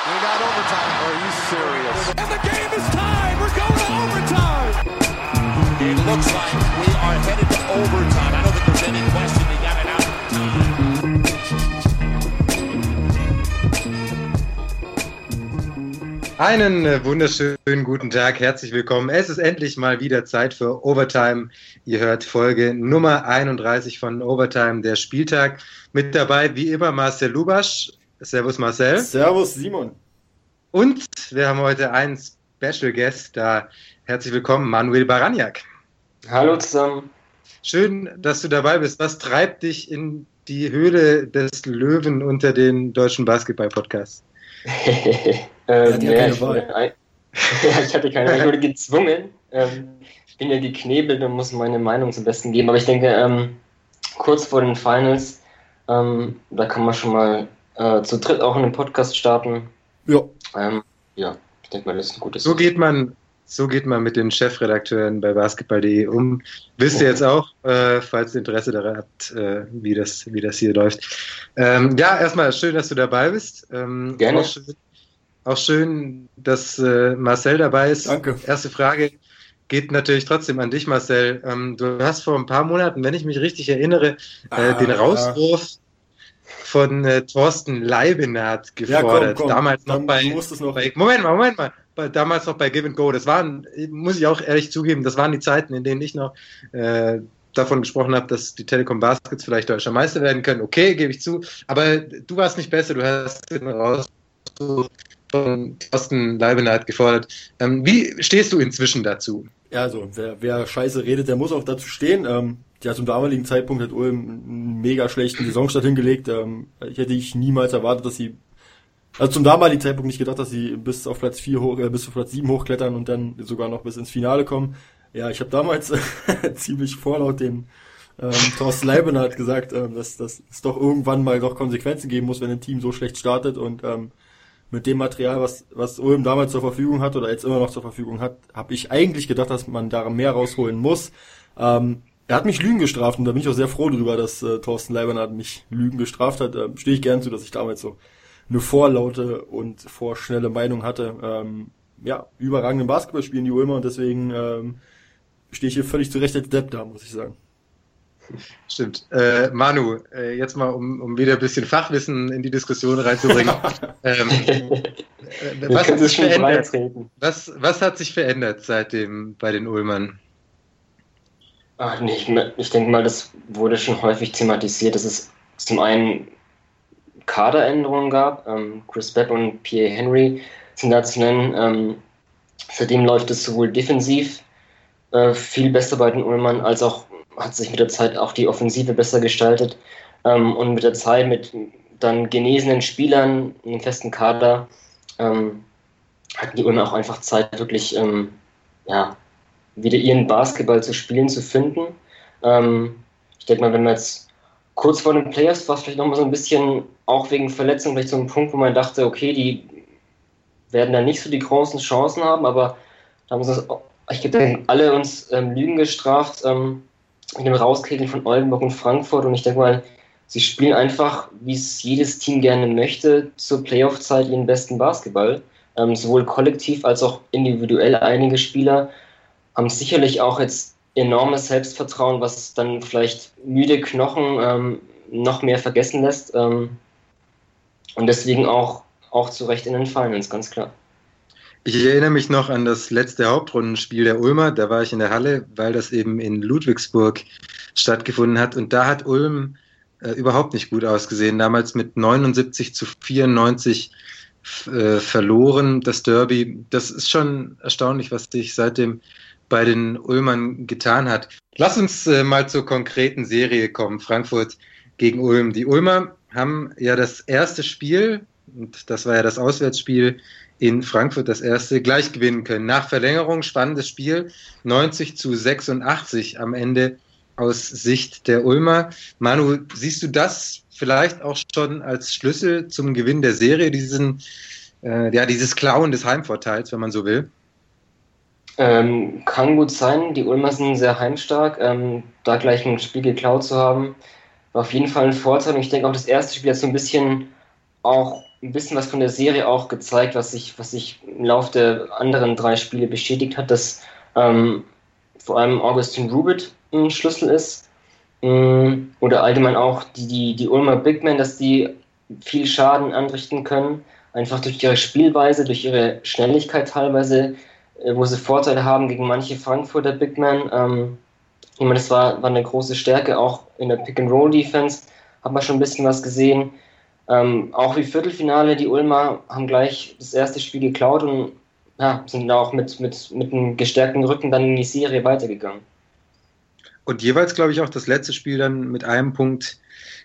We got overtime. Are you serious? And the game is tied. We're going to overtime. It looks like we are headed to overtime. I don't think there's any question they got it out of time. Einen äh, wunderschönen guten Tag, herzlich willkommen. Es ist endlich mal wieder Zeit für Overtime. Ihr hört Folge Nummer 31 von Overtime, der Spieltag. Mit dabei wie immer Marcel Lubasch. Servus Marcel. Servus Simon. Und wir haben heute einen Special Guest da. Herzlich willkommen, Manuel Baraniak. Hallo zusammen. Schön, dass du dabei bist. Was treibt dich in die Höhle des Löwen unter den deutschen Basketball-Podcasts? ähm, ja, ich, ein, ja, ich hatte keine, ich wurde gezwungen. Ähm, ich bin ja geknebelt und muss meine Meinung zum Besten geben. Aber ich denke, ähm, kurz vor den Finals, ähm, da kann man schon mal äh, zu dritt auch in einem Podcast starten. Ja. Ähm, ja, ich denke mal, das ist ein gutes. So geht man, so geht man mit den Chefredakteuren bei basketball.de um. Wisst ihr jetzt auch, äh, falls ihr Interesse daran habt, äh, wie, das, wie das hier läuft. Ähm, ja, erstmal schön, dass du dabei bist. Ähm, Gerne. Auch schön, auch schön dass äh, Marcel dabei ist. Danke. Erste Frage geht natürlich trotzdem an dich, Marcel. Ähm, du hast vor ein paar Monaten, wenn ich mich richtig erinnere, äh, Ah, den Rauswurf von äh, Thorsten Leibenhardt gefordert. komm, komm. Damals noch Dann bei, noch- bei Moment mal, Moment mal. Bei, damals noch bei Give and Go. Das waren, muss ich auch ehrlich zugeben, das waren die Zeiten, in denen ich noch äh, davon gesprochen habe, dass die Telekom Baskets vielleicht deutscher Meister werden können. Okay, gebe ich zu. Aber du warst nicht besser. Du hast den Rauswurf von Thorsten Leibenhardt gefordert. Ähm, wie stehst du inzwischen dazu? Ja, also wer, wer Scheiße redet, der muss auch dazu stehen. Ähm, ja, zum damaligen Zeitpunkt hat Ulm einen mega schlechten Saisonstart hingelegt. Ähm, ich hätte ich niemals erwartet, dass sie, also zum damaligen Zeitpunkt nicht gedacht, dass sie bis auf Platz 4 hoch, äh, bis auf Platz 7 hochklettern und dann sogar noch bis ins Finale kommen. Ja, ich habe damals ziemlich vorlaut den ähm, Thorsten Leibenhardt gesagt, ähm, dass, dass es doch irgendwann mal doch Konsequenzen geben muss, wenn ein Team so schlecht startet und ähm, mit dem Material, was, was Ulm damals zur Verfügung hat oder jetzt immer noch zur Verfügung hat, habe ich eigentlich gedacht, dass man da mehr rausholen muss. Ähm, er hat mich Lügen gestraft und da bin ich auch sehr froh drüber, dass äh, Thorsten Leibernhardt mich Lügen gestraft hat. Ähm, Stehe ich gern zu, dass ich damals so eine vorlaute und vorschnelle Meinung hatte. Ähm, ja, überragenden Basketball spielen die Ulmer und deswegen ähm, stehe ich hier völlig zurecht als Depp da, muss ich sagen. Stimmt. Äh, Manu, äh, jetzt mal, um, um wieder ein bisschen Fachwissen in die Diskussion reinzubringen. ähm, äh, was, hat sich verändert? Was, was hat sich verändert seitdem bei den Ulmern? Ach, nee, ich, ich denke mal, das wurde schon häufig thematisiert, dass es zum einen Kaderänderungen gab. Ähm, Chris Bepp und Pierre Henry sind da zu nennen. Ähm, seitdem läuft es sowohl defensiv äh, viel besser bei den Ulmern, als auch hat sich mit der Zeit auch die Offensive besser gestaltet. Ähm, und mit der Zeit mit dann genesenen Spielern, einem festen Kader, ähm, hatten die Ulmer auch einfach Zeit, wirklich ähm, ja, wieder ihren Basketball zu spielen, zu finden. Ähm, ich denke mal, wenn man jetzt kurz vor den Playoffs war es vielleicht nochmal so ein bisschen, auch wegen Verletzungen, vielleicht so ein Punkt, wo man dachte, okay, die werden da nicht so die großen Chancen haben, aber da haben sie uns, ich denke, alle uns ähm, Lügen gestraft ähm, mit dem Rauskegeln von Oldenburg und Frankfurt und ich denke mal, sie spielen einfach, wie es jedes Team gerne möchte, zur Playoff-Zeit ihren besten Basketball. Ähm, sowohl kollektiv als auch individuell einige Spieler haben sicherlich auch jetzt enormes Selbstvertrauen, was dann vielleicht müde Knochen ähm, noch mehr vergessen lässt. Ähm, und deswegen auch, auch zu Recht in den Finals, ganz klar. Ich erinnere mich noch an das letzte Hauptrundenspiel der Ulmer. Da war ich in der Halle, weil das eben in Ludwigsburg stattgefunden hat. Und da hat Ulm äh, überhaupt nicht gut ausgesehen. Damals mit 79 zu 94 äh, verloren, das Derby. Das ist schon erstaunlich, was sich seitdem bei den Ulmern getan hat. Lass uns äh, mal zur konkreten Serie kommen. Frankfurt gegen Ulm. Die Ulmer haben ja das erste Spiel, und das war ja das Auswärtsspiel in Frankfurt, das erste, gleich gewinnen können. Nach Verlängerung, spannendes Spiel, 90 zu 86 am Ende aus Sicht der Ulmer. Manu, siehst du das vielleicht auch schon als Schlüssel zum Gewinn der Serie, diesen, äh, ja, dieses Klauen des Heimvorteils, wenn man so will? Ähm, kann gut sein. Die Ulmer sind sehr heimstark. Ähm, da gleich ein Spiel geklaut zu haben, war auf jeden Fall ein Vorteil. Und ich denke auch, das erste Spiel hat so ein bisschen auch ein bisschen was von der Serie auch gezeigt, was sich, was sich im Laufe der anderen drei Spiele bestätigt hat, dass ähm, vor allem Augustin Rubit ein Schlüssel ist. Ähm, oder allgemein auch die, die, die Ulmer Big Men, dass die viel Schaden anrichten können. Einfach durch ihre Spielweise, durch ihre Schnelligkeit teilweise, wo sie Vorteile haben gegen manche Frankfurter Big Men. Ähm, ich meine, das war, war eine große Stärke, auch in der Pick-and-Roll-Defense hat man schon ein bisschen was gesehen. Ähm, auch wie Viertelfinale, die Ulmer haben gleich das erste Spiel geklaut und ja, sind auch mit, mit, mit einem gestärkten Rücken dann in die Serie weitergegangen. Und jeweils, glaube ich, auch das letzte Spiel dann mit einem Punkt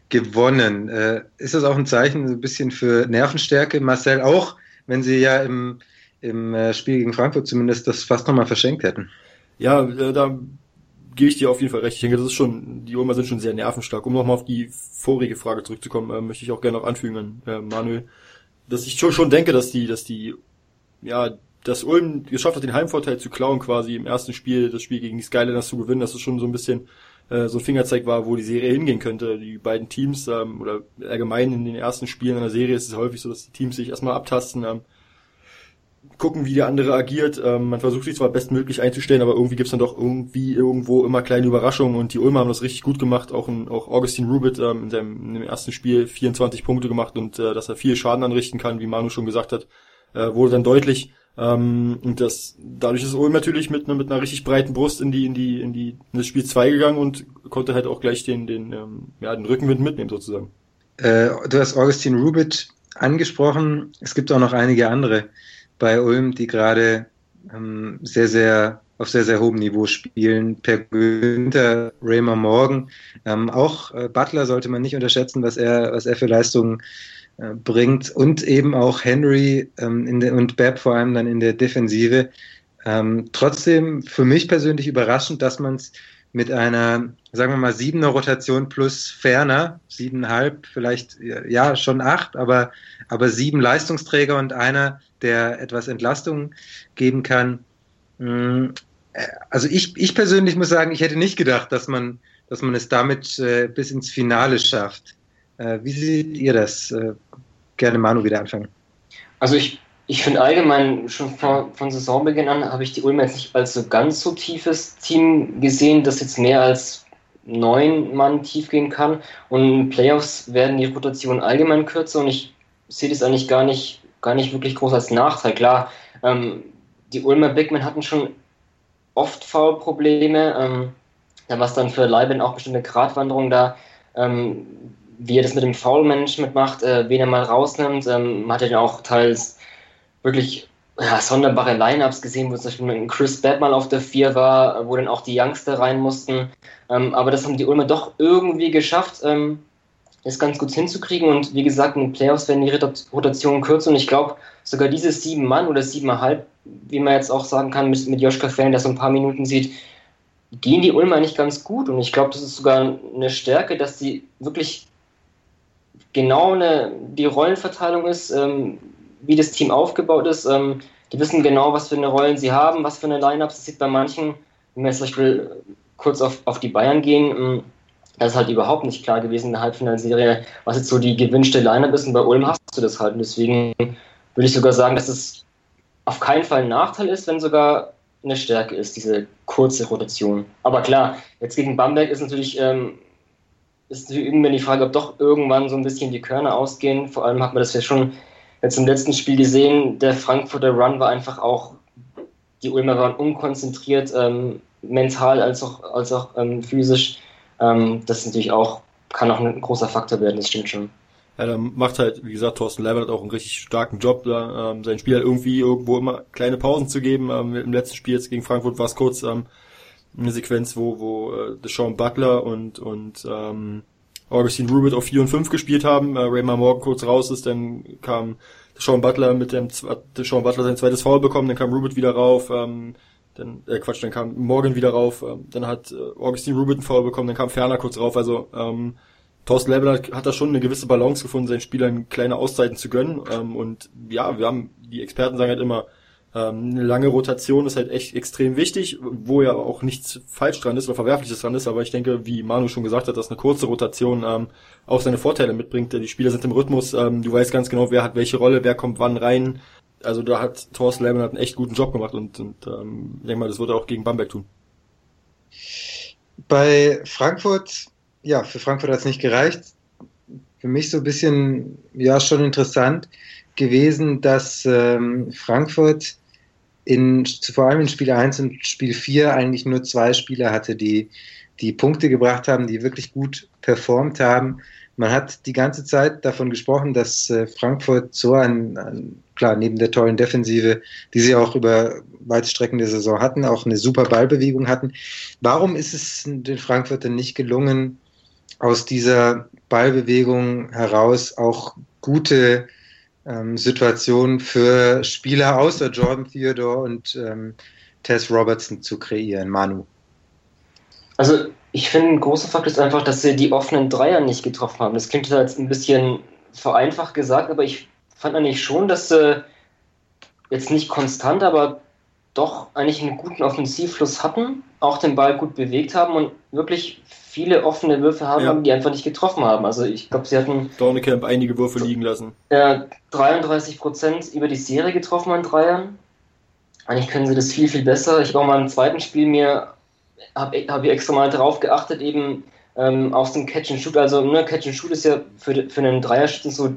gewonnen. Äh, ist das auch ein Zeichen ein bisschen für Nervenstärke, Marcel, auch wenn sie ja im, im äh, Spiel gegen Frankfurt zumindest das fast nochmal verschenkt hätten? Ja, äh, da gebe ich dir auf jeden Fall recht. Ich denke, das ist schon, die Ulmer sind schon sehr nervenstark. Um nochmal auf die vorige Frage zurückzukommen, äh, möchte ich auch gerne noch anfügen an äh, Manuel, dass ich schon, schon denke, dass die, dass die, ja, dass Ulm geschafft hat, den Heimvorteil zu klauen, quasi im ersten Spiel, das Spiel gegen die Skylanders zu gewinnen, dass es schon so ein bisschen äh, so ein Fingerzeig war, wo die Serie hingehen könnte. Die beiden Teams ähm, oder allgemein in den ersten Spielen einer Serie ist es häufig so, dass die Teams sich erstmal abtasten, ähm, gucken, wie der andere agiert. Ähm, man versucht sich zwar bestmöglich einzustellen, aber irgendwie gibt's dann doch irgendwie irgendwo immer kleine Überraschungen und die Ulmer haben das richtig gut gemacht. Auch, ein, auch Augustin Rubit ähm, in seinem in ersten Spiel 24 Punkte gemacht und äh, dass er viel Schaden anrichten kann, wie Manu schon gesagt hat, äh, wurde dann deutlich. Ähm, und das dadurch ist Ulm natürlich mit, mit einer richtig breiten Brust in die in die in die in das Spiel 2 gegangen und konnte halt auch gleich den den ähm, ja den Rückenwind mitnehmen sozusagen. Äh, du hast Augustin Rubit angesprochen. Es gibt auch noch einige andere bei Ulm, die gerade ähm, sehr, sehr auf sehr, sehr hohem Niveau spielen. Per Günther, Raymer Morgan. Ähm, auch äh, Butler sollte man nicht unterschätzen, was er, was er für Leistungen äh, bringt. Und eben auch Henry ähm, der, und Bab vor allem dann in der Defensive. Ähm, trotzdem für mich persönlich überraschend, dass man es mit einer, sagen wir mal, siebener Rotation plus ferner, siebeneinhalb, vielleicht, ja, schon acht, aber, aber sieben Leistungsträger und einer, der etwas Entlastung geben kann. Mm, also ich, ich persönlich muss sagen, ich hätte nicht gedacht, dass man, dass man es damit äh, bis ins Finale schafft. Äh, wie seht ihr das? Äh, gerne Manu wieder anfangen. Also ich ich finde allgemein, schon von, von Saisonbeginn an habe ich die Ulm jetzt nicht als so ganz so tiefes Team gesehen, das jetzt mehr als neun Mann tief gehen kann. Und Playoffs werden die Rotationen allgemein kürzer und ich sehe das eigentlich gar nicht, gar nicht wirklich groß als Nachteil. Klar, ähm, die Ulmer Bigmen hatten schon oft Foulprobleme. Ähm, da war es dann für Leiben auch bestimmte Gratwanderung da, ähm, wie er das mit dem Foul-Management macht, äh, wen er mal rausnimmt. Ähm, hat ja auch teils wirklich ja, sonderbare Lineups gesehen, wo zum Beispiel ein Chris Babb mal auf der 4 war, wo dann auch die Youngster rein mussten. Ähm, aber das haben die Ulmer doch irgendwie geschafft, ähm, das ganz gut hinzukriegen. Und wie gesagt, in den Playoffs werden die Rotationen kürzer. Und ich glaube, sogar diese sieben Mann oder siebeneinhalb, wie man jetzt auch sagen kann, mit, mit Joschka Fällen, der so ein paar Minuten sieht, gehen die Ulmer eigentlich ganz gut. Und ich glaube, das ist sogar eine Stärke, dass die wirklich genau eine, die Rollenverteilung ist. Ähm, wie das Team aufgebaut ist. Ähm, die wissen genau, was für eine Rollen sie haben, was für eine Line-Ups. Das sieht bei manchen, wenn wir jetzt zum Beispiel kurz auf, auf die Bayern gehen, ähm, das ist halt überhaupt nicht klar gewesen in der Halbfinalserie, was jetzt so die gewünschte Line-Up ist. Und bei Ulm hast du das halt. Und deswegen würde ich sogar sagen, dass es auf keinen Fall ein Nachteil ist, wenn sogar eine Stärke ist, diese kurze Rotation. Aber klar, jetzt gegen Bamberg ist natürlich, ähm, ist irgendwann die Frage, ob doch irgendwann so ein bisschen die Körner ausgehen. Vor allem hat man das ja schon jetzt im letzten Spiel gesehen, der Frankfurter Run war einfach auch, die Ulmer waren unkonzentriert, ähm, mental als auch, als auch ähm, physisch. Ähm, das ist natürlich auch, kann auch ein großer Faktor werden, das stimmt schon. Ja, da macht halt, wie gesagt, Thorsten Leibert auch einen richtig starken Job, da, ähm, sein Spiel halt irgendwie irgendwo immer kleine Pausen zu geben. Ähm, Im letzten Spiel jetzt gegen Frankfurt war es kurz ähm, eine Sequenz, wo, wo äh, Deshaun Butler und, und ähm, Augustin Rubit auf 4 und 5 gespielt haben, äh, Raymar Morgan kurz raus ist, dann kam Sean Butler mit dem Sean Butler sein zweites Foul bekommen, dann kam Rubit wieder rauf, ähm, dann äh, Quatsch, dann kam Morgan wieder rauf, ähm, dann hat äh, Augustin Rubit ein Foul bekommen, dann kam Ferner kurz rauf, also ähm, Thorsten Level hat, hat da schon eine gewisse Balance gefunden, seinen Spielern kleine Auszeiten zu gönnen ähm, und ja, wir haben, die Experten sagen halt immer, Ähm, eine lange Rotation ist halt echt extrem wichtig, wo ja auch nichts falsch dran ist oder verwerfliches dran ist, aber ich denke, wie Manu schon gesagt hat, dass eine kurze Rotation ähm, auch seine Vorteile mitbringt. Die Spieler sind im Rhythmus, ähm, du weißt ganz genau, wer hat welche Rolle, wer kommt wann rein. Also da hat Thorsten Lehmann einen echt guten Job gemacht und, und ähm, ich denke mal, das wird er auch gegen Bamberg tun. Bei Frankfurt, ja, für Frankfurt hat es nicht gereicht. Für mich so ein bisschen, ja, schon interessant gewesen, dass ähm, Frankfurt in, vor allem in Spiel 1 und Spiel 4 eigentlich nur zwei Spieler hatte, die, die Punkte gebracht haben, die wirklich gut performt haben. Man hat die ganze Zeit davon gesprochen, dass äh, Frankfurt so ein, ein, klar, neben der tollen Defensive, die sie auch über weite Strecken der Saison hatten, auch eine super Ballbewegung hatten. Warum ist es den Frankfurtern nicht gelungen, aus dieser Ballbewegung heraus auch gute ähm, Situation für Spieler außer Jordan Theodore und ähm, Tess Robertson zu kreieren, Manu? Also ich finde, ein großer Fakt ist einfach, dass sie die offenen Dreier nicht getroffen haben. Das klingt jetzt ein bisschen vereinfacht gesagt, aber ich fand eigentlich schon, dass sie jetzt nicht konstant, aber doch eigentlich einen guten Offensivfluss hatten, auch den Ball gut bewegt haben und wirklich viele offene Würfe haben, ja. die einfach nicht getroffen haben. Also ich glaube, sie hatten Dornecamp einige Würfe liegen lassen. Äh, 33 Prozent über die Serie getroffen an Dreiern. Eigentlich können sie das viel, viel besser. Ich auch mal im zweiten Spiel mir, habe hab ich extra mal darauf geachtet, eben ähm, aus dem Catch and Shoot. Also ne, Catch and Shoot ist ja für, für einen Dreierschützen so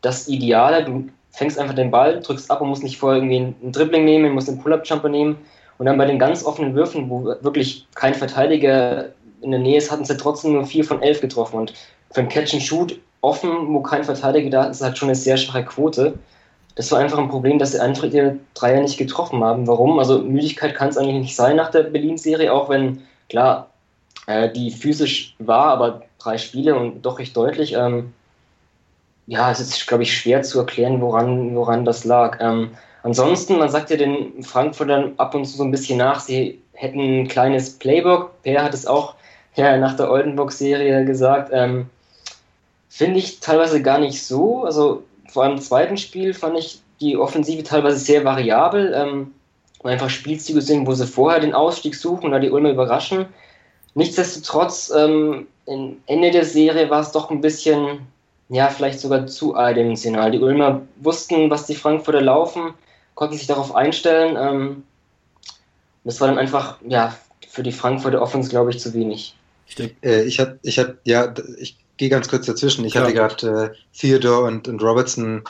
das Ideale. Du fängst einfach den Ball, drückst ab und musst nicht vorher irgendwie einen Dribbling nehmen, musst einen Pull-Up-Jumper nehmen. Und dann bei den ganz offenen Würfen, wo wirklich kein Verteidiger in der Nähe ist, hatten sie trotzdem nur vier von elf getroffen. Und für ein Catch and Shoot offen, wo kein Verteidiger da ist, ist halt schon eine sehr schwache Quote. Das war einfach ein Problem, dass sie einfach ihre Dreier nicht getroffen haben. Warum? Also Müdigkeit kann es eigentlich nicht sein nach der Berlin-Serie, auch wenn, klar, äh, die physisch war, aber drei Spiele und doch recht deutlich. Ähm, ja, es ist, glaube ich, schwer zu erklären, woran, woran das lag. Ähm, ansonsten, man sagt ja den Frankfurtern ab und zu so ein bisschen nach, sie hätten ein kleines Playbook. Per hat es auch ja, nach der Oldenburg-Serie gesagt. Ähm, Finde ich teilweise gar nicht so. Also vor allem im zweiten Spiel fand ich die Offensive teilweise sehr variabel. Ähm, einfach Spielzüge sind, wo sie vorher den Ausstieg suchen oder die Ulmer überraschen. Nichtsdestotrotz, ähm, Ende der Serie war es doch ein bisschen, ja, vielleicht sogar zu eindimensional. Die Ulmer wussten, was die Frankfurter laufen, konnten sich darauf einstellen. Ähm, das war dann einfach, ja, für die Frankfurter Offense, glaube ich, zu wenig. Ich, denke, äh, ich hatte, ich ja, ich gehe ganz kurz dazwischen. Ich ja. hatte gerade äh, Theodore und, und Robertson,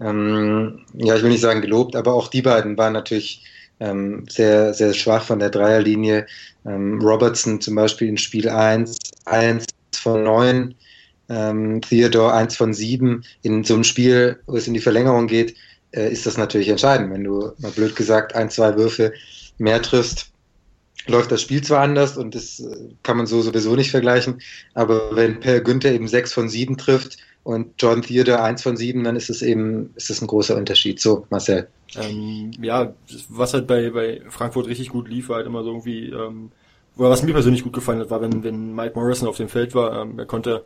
ähm, ja, ich will nicht sagen gelobt, aber auch die beiden waren natürlich ähm, sehr, sehr schwach von der Dreierlinie. Ähm, Robertson zum Beispiel in Spiel 1, 1 von 9, ähm, Theodore 1 von 7. In so einem Spiel, wo es in die Verlängerung geht, äh, ist das natürlich entscheidend. Wenn du, mal blöd gesagt, ein, zwei Würfe mehr triffst, läuft das Spiel zwar anders und das äh, kann man so sowieso nicht vergleichen, aber wenn Per Günther eben sechs von sieben trifft und John Theodore eins von sieben, dann ist es eben, ist es ein großer Unterschied. So, Marcel. Ähm, ja, was halt bei, bei Frankfurt richtig gut lief, war halt immer so irgendwie, ähm, oder was mir persönlich gut gefallen hat, war, wenn, wenn Mike Morrison auf dem Feld war, ähm, er konnte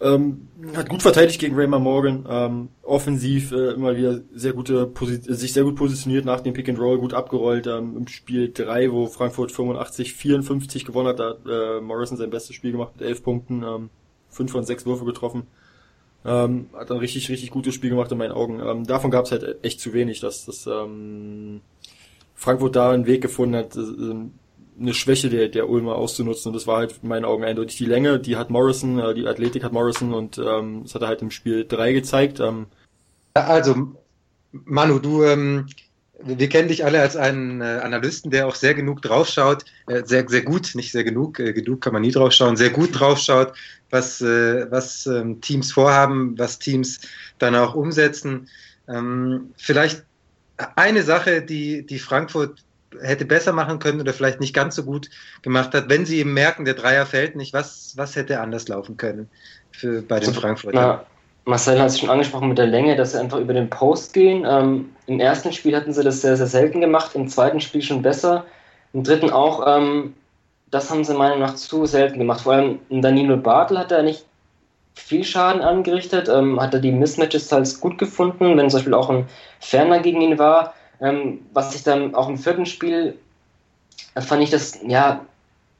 ähm, hat gut verteidigt gegen Raymond Morgan. Ähm, offensiv äh, immer wieder sehr gute Posi sich sehr gut positioniert nach dem Pick and Roll, gut abgerollt. Ähm, Im Spiel 3, wo Frankfurt 85, 54 gewonnen hat, da hat äh, Morrison sein bestes Spiel gemacht mit 11 Punkten, ähm, 5 von 6 Würfe getroffen. Ähm, hat ein richtig, richtig gutes Spiel gemacht in meinen Augen. Ähm, davon gab es halt echt zu wenig, dass, dass ähm, Frankfurt da einen Weg gefunden hat, äh, eine Schwäche der, der Ulmer auszunutzen. Und das war halt in meinen Augen eindeutig die Länge. Die hat Morrison, äh, die Athletik hat Morrison und ähm, das hat er halt im Spiel 3 gezeigt. Ähm. Also, Manu, du, ähm, wir kennen dich alle als einen äh, Analysten, der auch sehr genug draufschaut, äh, sehr, sehr gut, nicht sehr genug, äh, genug kann man nie draufschauen, sehr gut draufschaut, was, äh, was ähm, Teams vorhaben, was Teams dann auch umsetzen. Ähm, vielleicht eine Sache, die, die Frankfurt hätte besser machen können oder vielleicht nicht ganz so gut gemacht hat, wenn sie eben merken, der Dreier fällt nicht, was, was hätte anders laufen können für, bei den also, Frankfurtern? Marcel hat es schon angesprochen mit der Länge, dass sie einfach über den Post gehen. Ähm, Im ersten Spiel hatten sie das sehr, sehr selten gemacht, im zweiten Spiel schon besser, im dritten auch. Ähm, das haben sie meiner Meinung nach zu selten gemacht. Vor allem Danilo Bartel hat da nicht viel Schaden angerichtet, ähm, hat er die Mismatches teils gut gefunden, wenn zum Beispiel auch ein Ferner gegen ihn war Ähm, was ich dann auch im vierten Spiel äh, fand ich das ja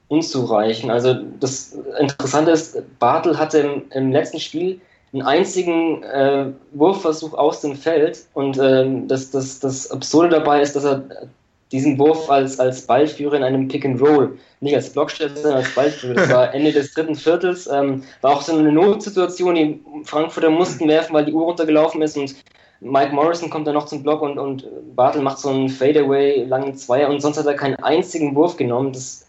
unzureichend. Also das Interessante ist, Bartel hatte im, im letzten Spiel einen einzigen äh, Wurfversuch aus dem Feld und ähm, das, das, das Absurde dabei ist, dass er diesen Wurf als, als Ballführer in einem Pick and Roll, nicht als Blocksteller, sondern als Ballführer. Das war Ende des dritten Viertels, ähm, war auch so eine Notsituation, die Frankfurter mussten werfen, weil die Uhr runtergelaufen ist und Mike Morrison kommt dann noch zum Block und, und Bartel macht so einen Fadeaway, langen Zweier und sonst hat er keinen einzigen Wurf genommen. Das,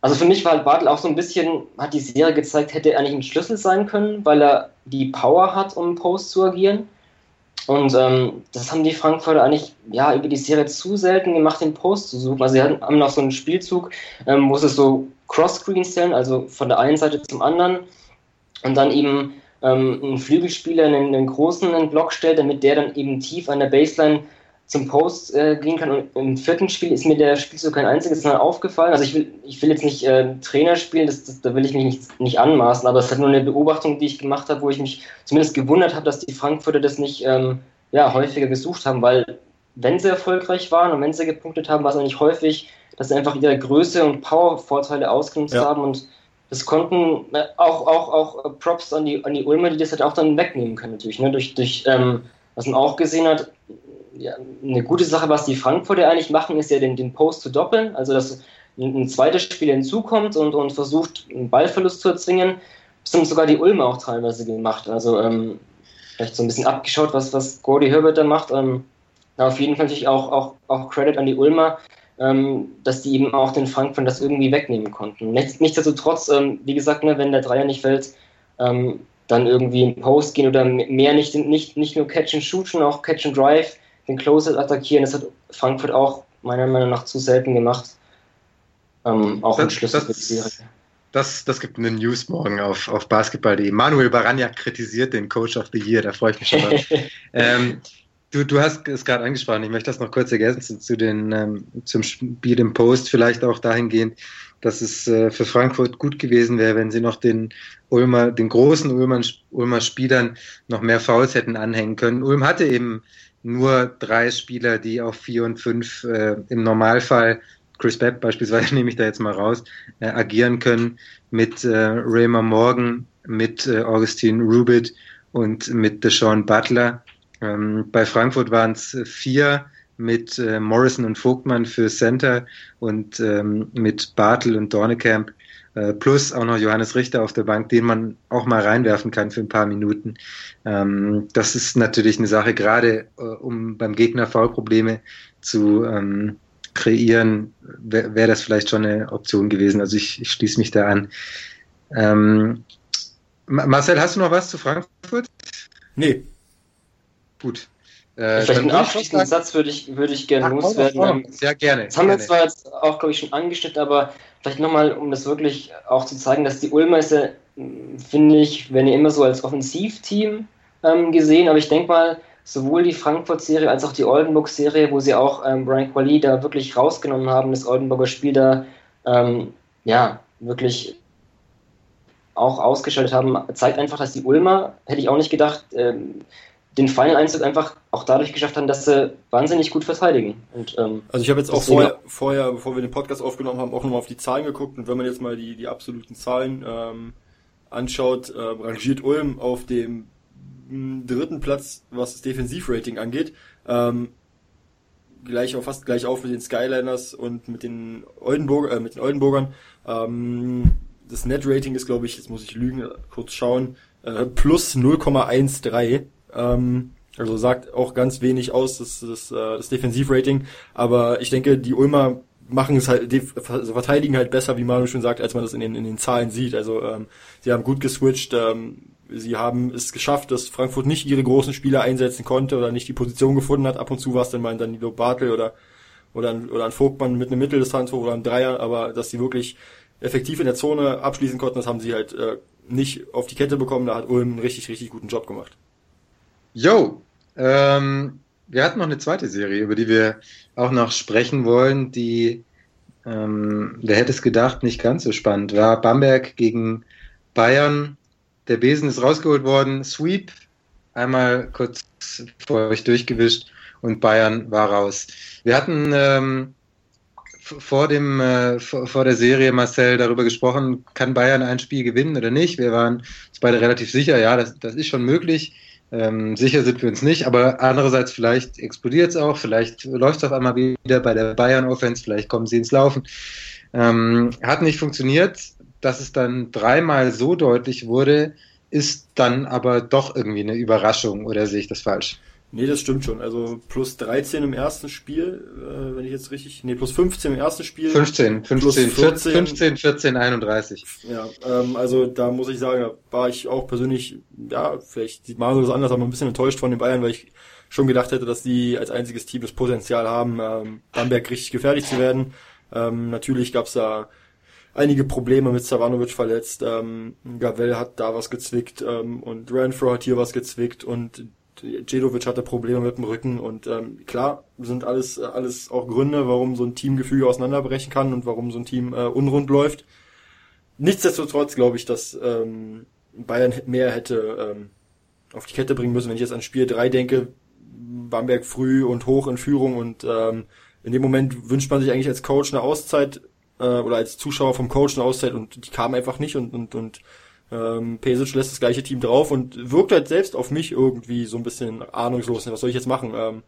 also für mich war Bartel auch so ein bisschen, hat die Serie gezeigt, hätte er eigentlich ein Schlüssel sein können, weil er die Power hat, um Post zu agieren. Und ähm, das haben die Frankfurter eigentlich ja, über die Serie zu selten gemacht, den Post zu suchen. Also sie hatten, haben noch so einen Spielzug, ähm, wo sie so Cross-Screens stellen, also von der einen Seite zum anderen. Und dann eben ähm, einen Flügelspieler einen, einen großen einen Block stellt, damit der dann eben tief an der Baseline zum Post äh, gehen kann. Und im vierten Spiel ist mir der Spielzug kein einziges Mal aufgefallen. Also ich will, ich will jetzt nicht äh, Trainer spielen, das, das, da will ich mich nicht, nicht anmaßen, aber es hat nur eine Beobachtung, die ich gemacht habe, wo ich mich zumindest gewundert habe, dass die Frankfurter das nicht ähm, ja, häufiger gesucht haben, weil wenn sie erfolgreich waren und wenn sie gepunktet haben, war es eigentlich häufig, dass sie einfach ihre Größe und Power-Vorteile ausgenutzt ja. haben und das konnten äh, auch, auch, auch Props an die, an die Ulmer, die das halt auch dann wegnehmen können, natürlich. Ne? Durch, durch ähm, was man auch gesehen hat, ja, eine gute Sache, was die Frankfurter eigentlich machen, ist ja den, den Post zu doppeln, also dass ein, zweites Spiel hinzukommt und, und versucht, einen Ballverlust zu erzwingen. Das haben sogar die Ulmer auch teilweise gemacht. Also ähm, vielleicht so ein bisschen abgeschaut, was, was Gordy Herbert da macht. Ähm, auf jeden Fall natürlich auch, auch, auch Credit an die Ulmer, dass die eben auch den Frankfurtern das irgendwie wegnehmen konnten. Nichtsdestotrotz, ähm, wie gesagt, ne, wenn der Dreier nicht fällt, ähm, dann irgendwie in Post gehen oder mehr nicht, nicht, nicht nur Catch and Shoot, sondern auch Catch and Drive den Closet attackieren. Das hat Frankfurt auch meiner Meinung nach zu selten gemacht. Ähm, auch im Schlüssel für die Serie. Das, das gibt eine News morgen auf, auf basketball.de. Manuel Baranja kritisiert den Coach of the Year, da freue ich mich schon drauf. ähm, du, du hast es gerade angesprochen, ich möchte das noch kurz ergänzen zu den, ähm, zum Spiel im Post, vielleicht auch dahingehend, dass es äh, für Frankfurt gut gewesen wäre, wenn sie noch den Ulmer, den großen Ulmer, Ulmer Spielern noch mehr Fouls hätten anhängen können. Ulm hatte eben nur drei Spieler, die auf vier und fünf äh, im Normalfall, Chris Bepp beispielsweise nehme ich da jetzt mal raus, äh, agieren können mit äh, Raymer Morgan, mit äh, Augustin Rubit und mit Deshaun Butler. Ähm, bei Frankfurt waren es vier mit äh, Morrison und Vogtmann für Center und ähm, mit Bartel und Dornekamp äh, plus auch noch Johannes Richter auf der Bank, den man auch mal reinwerfen kann für ein paar Minuten. Ähm, das ist natürlich eine Sache, gerade äh, um beim Gegner Foulprobleme zu ähm, kreieren, wäre wär das vielleicht schon eine Option gewesen. Also ich, ich schließe mich da an. Ähm, Marcel, hast du noch was zu Frankfurt? Nee. Gut. Äh, Vielleicht einen abschließenden Satz würde ich, würde ich gerne loswerden. Sehr gerne. Das haben wir zwar jetzt auch, glaube ich, schon angeschnitten, aber vielleicht nochmal, um das wirklich auch zu zeigen, dass die Ulmer ist ja, finde ich, werden ja immer so als Offensivteam ähm, gesehen, aber ich denke mal, sowohl die Frankfurt-Serie als auch die Oldenburg-Serie, wo sie auch ähm, Brian Quali da wirklich rausgenommen haben, das Oldenburger Spiel da, ähm, ja, wirklich auch ausgeschaltet haben, zeigt einfach, dass die Ulmer, hätte ich auch nicht gedacht, ähm, den Final-Einzug einfach auch dadurch geschafft haben, dass sie wahnsinnig gut verteidigen. Und, ähm, also ich habe jetzt auch vorher, vorher, bevor wir den Podcast aufgenommen haben, auch nochmal auf die Zahlen geguckt und wenn man jetzt mal die, die absoluten Zahlen ähm, anschaut, äh, rangiert Ulm auf dem hm, dritten Platz, was das Defensivrating angeht. Ähm, gleich auf, fast gleich auf mit den Skyliners und mit den Oldenburg, äh, mit den Oldenburgern. Ähm, das Net-Rating ist, glaube ich, jetzt muss ich lügen, kurz schauen, äh, plus 0,13 ähm, also sagt auch ganz wenig aus, das, das, äh, das Defensivrating. Aber ich denke, die Ulmer machen es halt, also verteidigen halt besser, wie Manu schon sagt, als man das in den, in den Zahlen sieht. Also ähm, sie haben gut geswitcht, ähm, sie haben es geschafft, dass Frankfurt nicht ihre großen Spieler einsetzen konnte oder nicht die Position gefunden hat. Ab und zu war es dann mal ein Danilo Bartel oder oder ein, oder ein Vogtmann mit einem Mitteldistanz oder einem Dreier, aber dass sie wirklich effektiv in der Zone abschließen konnten, das haben sie halt äh, nicht auf die Kette bekommen. Da hat Ulm einen richtig, richtig guten Job gemacht. Jo, ähm, wir hatten noch eine zweite Serie, über die wir auch noch sprechen wollen, die, ähm, wer hätte es gedacht, nicht ganz so spannend war. Bamberg gegen Bayern. Der Besen ist rausgeholt worden. Sweep, einmal kurz vor euch durchgewischt. und Bayern war raus. Wir hatten ähm, vor dem äh, vor der Serie Marcel darüber gesprochen, kann Bayern ein Spiel gewinnen oder nicht. Wir waren uns beide relativ sicher, ja, das, das ist schon möglich. Ähm, sicher sind wir uns nicht, aber andererseits vielleicht explodiert es auch, vielleicht läuft es auf einmal wieder bei der Bayern-Offense, vielleicht kommen sie ins Laufen. Ähm, hat nicht funktioniert, dass es dann dreimal so deutlich wurde, ist dann aber doch irgendwie eine Überraschung oder sehe ich das falsch? Nee, das stimmt schon. Also plus 13 im ersten Spiel, äh, wenn ich jetzt richtig. Nee, plus 15 im ersten Spiel. 15, 15, 14, 15, 14, 31. Ja, ähm, also da muss ich sagen, da war ich auch persönlich, ja, vielleicht sieht Manuel das anders, aber ein bisschen enttäuscht von den Bayern, weil ich schon gedacht hätte, dass die als einziges Team das Potenzial haben, ähm, Bamberg richtig gefährlich zu werden. Ähm, natürlich gab's da einige Probleme mit Savanovic verletzt. Ähm, Gavel hat da was gezwickt ähm, und Renfro hat hier was gezwickt und Jedovic hatte Probleme mit dem Rücken und ähm, klar sind alles alles auch Gründe, warum so ein Teamgefüge auseinanderbrechen kann und warum so ein Team äh, unrund läuft. Nichtsdestotrotz glaube ich, dass ähm, Bayern mehr hätte ähm, auf die Kette bringen müssen. Wenn ich jetzt an Spiel 3 denke, Bamberg früh und hoch in Führung und ähm, in dem Moment wünscht man sich eigentlich als Coach eine Auszeit äh, oder als Zuschauer vom Coach eine Auszeit und die kam einfach nicht und und und ähm, Pesic lässt das gleiche Team drauf und wirkt halt selbst auf mich irgendwie so ein bisschen ahnungslos. Was soll ich jetzt machen? Ähm,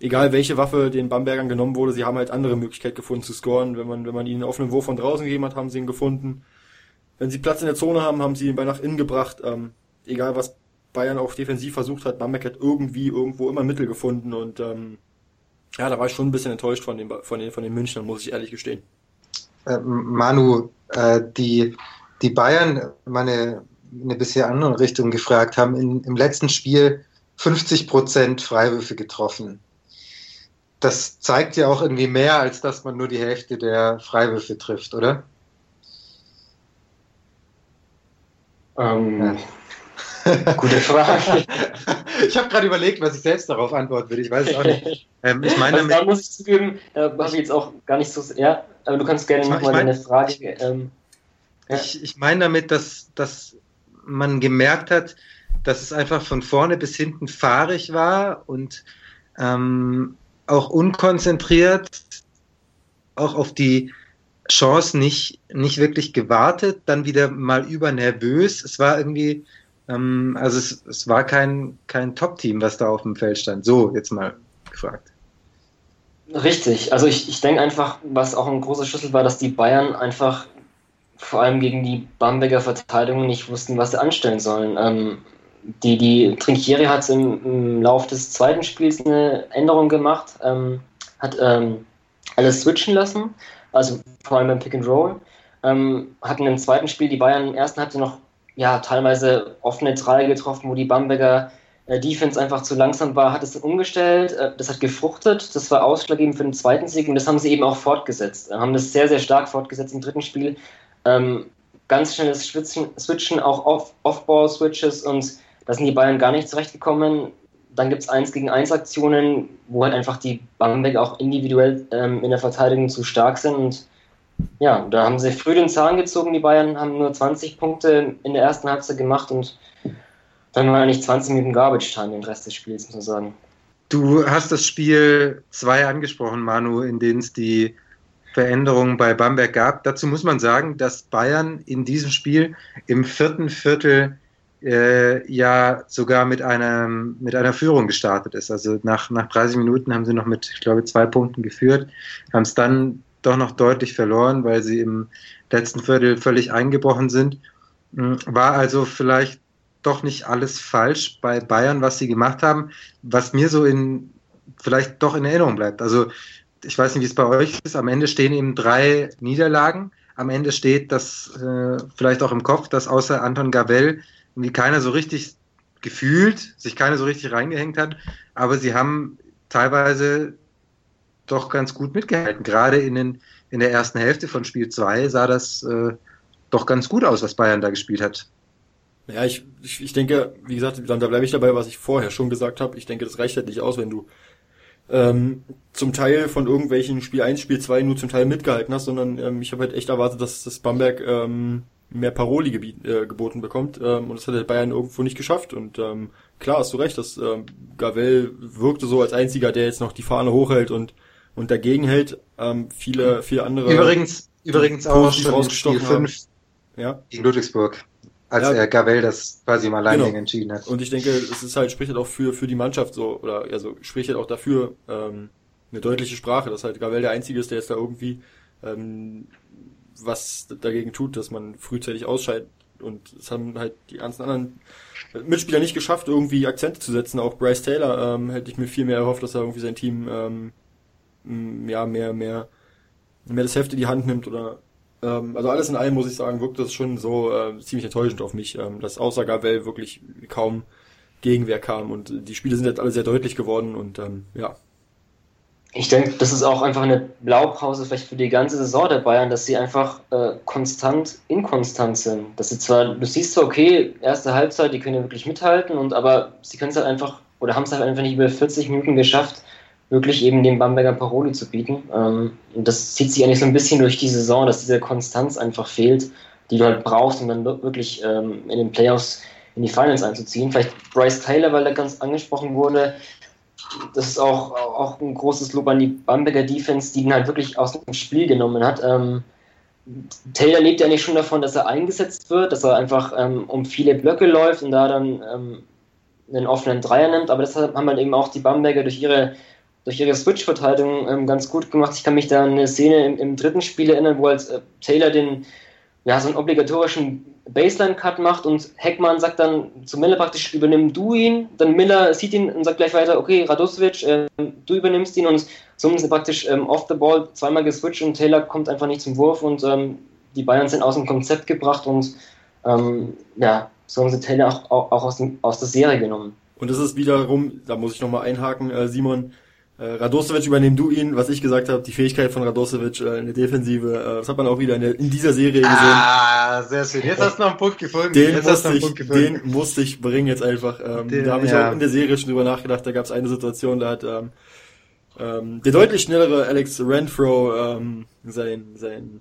egal welche Waffe den Bambergern genommen wurde, sie haben halt andere Möglichkeiten gefunden zu scoren. Wenn man, wenn man ihnen einen Wurf von draußen gegeben hat, haben sie ihn gefunden. Wenn sie Platz in der Zone haben, haben sie ihn bei nach innen gebracht. Ähm, egal was Bayern auch defensiv versucht hat, Bamberg hat irgendwie irgendwo immer Mittel gefunden und ähm, ja, da war ich schon ein bisschen enttäuscht von den, von den, von den Münchnern, muss ich ehrlich gestehen. Äh, Manu, äh, die die Bayern meine eine bisher andere Richtung gefragt haben, in, im letzten Spiel 50 Prozent Freiwürfe getroffen. Das zeigt ja auch irgendwie mehr, als dass man nur die Hälfte der Freiwürfe trifft, oder? Ähm, ja. Gute Frage. ich habe gerade überlegt, was ich selbst darauf antworten würde. Ich weiß es auch nicht. Ähm, ich meine, also, da muss ich zugeben, äh, habe ich jetzt auch gar nicht so. Ja, aber du kannst gerne nochmal deine Frage. Ähm, ja. Ich, ich meine damit, dass, dass man gemerkt hat, dass es einfach von vorne bis hinten fahrig war und ähm, auch unkonzentriert, auch auf die Chance nicht, nicht wirklich gewartet, dann wieder mal übernervös. Es war irgendwie, ähm, also es, es war kein, kein Top-Team, was da auf dem Feld stand. So, jetzt mal gefragt. Richtig, also ich, ich denke einfach, was auch ein großer Schlüssel war, dass die Bayern einfach vor allem gegen die Bamberger Verteidigung nicht wussten, was sie anstellen sollen. Ähm, die, die Trinkieri hat im, im Laufe des zweiten Spiels eine Änderung gemacht, ähm, hat ähm, alles switchen lassen, also vor allem beim Pick and Roll. Ähm, hatten im zweiten Spiel die Bayern im ersten Halbzeit noch ja, teilweise offene Dreier getroffen, wo die Bamberger äh, Defense einfach zu langsam war, hat es dann umgestellt, äh, das hat gefruchtet, das war ausschlaggebend für den zweiten Sieg und das haben sie eben auch fortgesetzt, haben das sehr, sehr stark fortgesetzt im dritten Spiel, ähm, ganz schnelles Switchen, Switchen auch Off-Ball-Switches und da sind die Bayern gar nicht zurechtgekommen. Dann gibt es 1 gegen 1 Aktionen, wo halt einfach die Bamberg auch individuell ähm, in der Verteidigung zu stark sind. Und ja, da haben sie früh den Zahn gezogen. Die Bayern haben nur 20 Punkte in der ersten Halbzeit gemacht und dann war eigentlich 20 Minuten Garbage Time den Rest des Spiels, muss man sagen. Du hast das Spiel 2 angesprochen, Manu, in denen es die Veränderungen bei Bamberg gab. Dazu muss man sagen, dass Bayern in diesem Spiel im vierten Viertel äh, ja sogar mit einer, mit einer Führung gestartet ist. Also nach, nach 30 Minuten haben sie noch mit, ich glaube, zwei Punkten geführt, haben es dann doch noch deutlich verloren, weil sie im letzten Viertel völlig eingebrochen sind. Hm, war also vielleicht doch nicht alles falsch bei Bayern, was sie gemacht haben, was mir so in vielleicht doch in Erinnerung bleibt. Also ich weiß nicht, wie es bei euch ist, am Ende stehen eben drei Niederlagen. Am Ende steht das äh, vielleicht auch im Kopf, dass außer Anton Gabel irgendwie keiner so richtig gefühlt, sich keiner so richtig reingehängt hat, aber sie haben teilweise doch ganz gut mitgehalten. Gerade in, den, in der ersten Hälfte von Spiel 2 sah das äh, doch ganz gut aus, was Bayern da gespielt hat. Ja, ich, ich, ich denke, wie gesagt, da bleibe ich dabei, was ich vorher schon gesagt habe. Ich denke, das reicht halt nicht aus, wenn du ähm, zum Teil von irgendwelchen Spiel 1, Spiel 2 nur zum Teil mitgehalten hast, sondern ähm, ich habe halt echt erwartet, dass das Bamberg ähm, mehr Paroli gebiet, äh, geboten bekommt. Ähm, und das hat der Bayern irgendwo nicht geschafft. Und ähm, klar, hast du recht, dass ähm, Gavel wirkte so als einziger, der jetzt noch die Fahne hochhält und, und dagegen hält. Ähm, viele, viele andere. Übrigens, übrigens auch schon Spiel 5 ja. gegen Ludwigsburg, als ja. er Gavel das quasi im Alleingang genau. entschieden hat. Und ich denke, es ist halt, spricht halt auch für, für die Mannschaft so, oder also spricht halt auch dafür ähm, eine deutliche Sprache, dass halt Gavel der Einzige ist, der jetzt da irgendwie ähm, was dagegen tut, dass man frühzeitig ausscheidet. Und es haben halt die ganzen anderen Mitspieler nicht geschafft, irgendwie Akzente zu setzen. Auch Bryce Taylor ähm, hätte ich mir viel mehr erhofft, dass er irgendwie sein Team ähm, ja mehr, mehr, mehr das Heft in die Hand nimmt oder ähm, also alles in allem muss ich sagen, wirkt das schon so äh, ziemlich enttäuschend auf mich, ähm, dass außer Gavel wirklich kaum Gegenwehr kam und die Spiele sind jetzt alle sehr deutlich geworden und ähm, ja, ich denke, das ist auch einfach eine Blaupause vielleicht für die ganze Saison der Bayern, dass sie einfach äh, konstant inkonstant sind. Dass sie zwar, du siehst zwar, okay, erste Halbzeit, die können ja wirklich mithalten, und aber sie können es halt einfach, oder haben es halt einfach nicht über 40 Minuten geschafft, wirklich eben den Bamberger Paroli zu bieten. Ähm, und das zieht sich eigentlich so ein bisschen durch die Saison, dass diese Konstanz einfach fehlt, die du halt brauchst, um dann wirklich ähm, in den Playoffs in die Finals einzuziehen. Vielleicht Bryce Taylor, weil er ganz angesprochen wurde, das ist auch, auch ein großes Lob an die Bamberger Defense, die ihn halt wirklich aus dem Spiel genommen hat. Ähm, Taylor lebt ja nicht schon davon, dass er eingesetzt wird, dass er einfach ähm, um viele Blöcke läuft und da dann ähm, einen offenen Dreier nimmt, aber das haben halt eben auch die Bamberger durch ihre, durch ihre Switch-Verteidigung ähm, ganz gut gemacht. Ich kann mich da an eine Szene im, im dritten Spiel erinnern, wo als äh, Taylor den, ja, so einen obligatorischen Baseline-Cut macht und Heckmann sagt dann zu Miller praktisch, übernimm du ihn. Dann Miller sieht ihn und sagt gleich weiter, okay, Radosevic, äh, du übernimmst ihn und so sind sie praktisch ähm, off the ball zweimal geswitcht und Taylor kommt einfach nicht zum Wurf und ähm, die Bayern sind aus dem Konzept gebracht und ähm, ja, so haben sie Taylor auch, auch, auch aus, dem, aus der Serie genommen. Und das ist wiederum, da muss ich nochmal einhaken, äh, Simon, Radosevic übernehmen du ihn, was ich gesagt habe, die Fähigkeit von Radosevic äh, in der Defensive, äh, das hat man auch wieder in, der, in dieser Serie gesehen. Ah, sehr schön. Jetzt hast du noch einen Punkt gefunden. Den, jetzt musste, ich, den musste ich bringen jetzt einfach. Ähm, den, da habe ich ja. auch in der Serie schon drüber nachgedacht, da gab es eine Situation, da hat ähm, ähm, der deutlich schnellere Alex Renfro ähm, sein, sein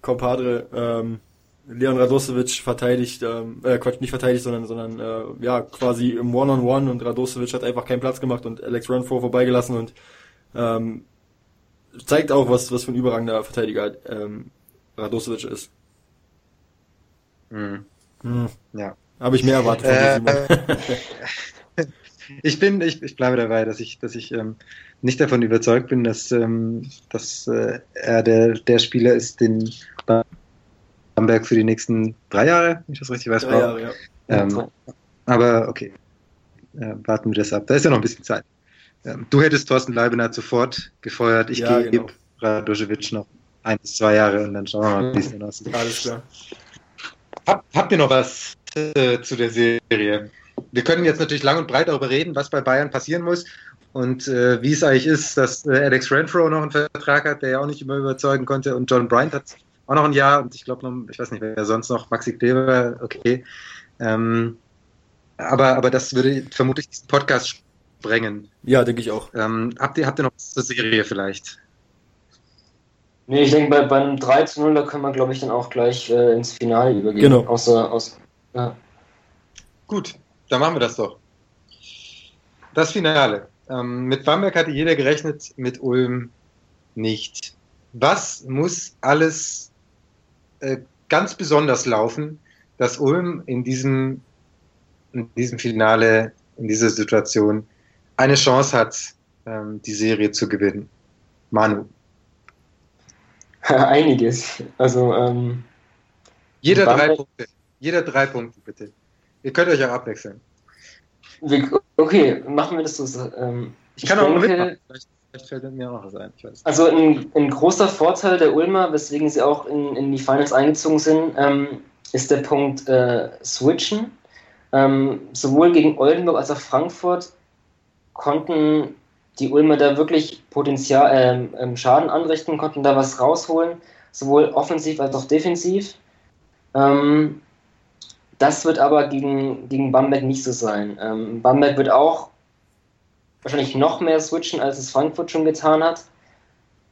Compadre ähm, Leon Radosevic verteidigt, ähm, äh, Quatsch, nicht verteidigt, sondern, sondern äh, ja, quasi im One-on-One -on -One und Radosevic hat einfach keinen Platz gemacht und Alex Renfro vorbeigelassen und ähm, zeigt auch, was, was für ein überragender Verteidiger ähm, Radosevic ist. Mhm. Mhm. Ja. Habe ich mehr erwartet von äh, Ich bin, ich, ich bleibe dabei, dass ich, dass ich ähm, nicht davon überzeugt bin, dass, ähm, dass äh, er der, der Spieler ist, den Bamberg für die nächsten drei Jahre, wenn ich das richtig weiß. Drei Jahre, ja. Ähm, aber okay, äh, warten wir das ab. Da ist ja noch ein bisschen Zeit. Ähm, du hättest Thorsten Leibener sofort gefeuert. Ich ja, gebe genau. Radojevic noch ein bis zwei Jahre und dann schauen wir mal, wie es dann aussieht. Alles klar. Hab, habt ihr noch was äh, zu der Serie? Wir können jetzt natürlich lang und breit darüber reden, was bei Bayern passieren muss und äh, wie es eigentlich ist, dass äh, Alex Renfro noch einen Vertrag hat, der ja auch nicht immer überzeugen konnte und John Bryant hat auch noch ein Jahr und ich glaube noch, ich weiß nicht, wer sonst noch, Maxi Kleber, okay. Ähm, aber, aber das würde vermutlich diesen Podcast sprengen. Ja, denke ich auch. Ähm, habt, ihr, habt ihr noch was zur Serie vielleicht? Nee, ich denke, bei, beim 3 zu 0, da können wir, glaube ich, dann auch gleich äh, ins Finale übergehen. Genau. Außer, aus, ja. Gut, dann machen wir das doch. Das Finale. Ähm, mit Bamberg hatte jeder gerechnet, mit Ulm nicht. Was muss alles äh, ganz besonders laufen, dass Ulm in diesem, in diesem Finale, in dieser Situation eine Chance hat, ähm, die Serie zu gewinnen. Manu. Einiges. Also ähm, jeder drei Punkte. Jeder drei Punkte, bitte. Ihr könnt euch auch abwechseln. Okay, machen wir das so. Ähm, ich kann ich auch denke, mitmachen. Vielleicht Vielleicht fällt mir auch was ein. Also ein, ein, großer Vorteil der Ulmer, weswegen sie auch in, in die Finals eingezogen sind, ähm, ist der Punkt äh, Switchen. Ähm, sowohl gegen Oldenburg als auch Frankfurt konnten die Ulmer da wirklich Potenzial, ähm, ähm, Schaden anrichten, konnten da was rausholen, sowohl offensiv als auch defensiv. Ähm, das wird aber gegen, gegen Bamberg nicht so sein. Ähm, Bamberg wird auch wahrscheinlich noch mehr switchen, als es Frankfurt schon getan hat.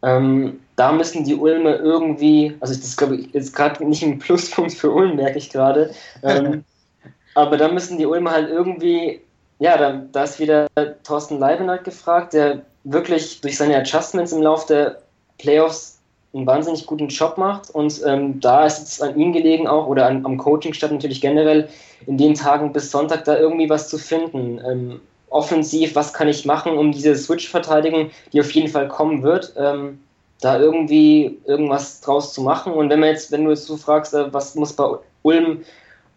Ähm, da müssen die Ulme irgendwie, also das glaube ich jetzt gerade nicht ein Pluspunkt für Ulm, merke ich gerade. Ähm, aber da müssen die Ulme halt irgendwie, ja, da, da ist wieder Thorsten Leibenhardt gefragt, der wirklich durch seine Adjustments im Laufe der Playoffs einen wahnsinnig guten Job macht. Und ähm, da ist es an ihm gelegen auch, oder an, am Coaching statt natürlich generell, in den Tagen bis Sonntag da irgendwie was zu finden. Ähm, offensiv, was kann ich machen, um diese Switch-Verteidigung, die auf jeden Fall kommen wird, ähm, da irgendwie irgendwas draus zu machen. Und wenn man jetzt, wenn du jetzt so fragst, äh, was muss bei Ulm,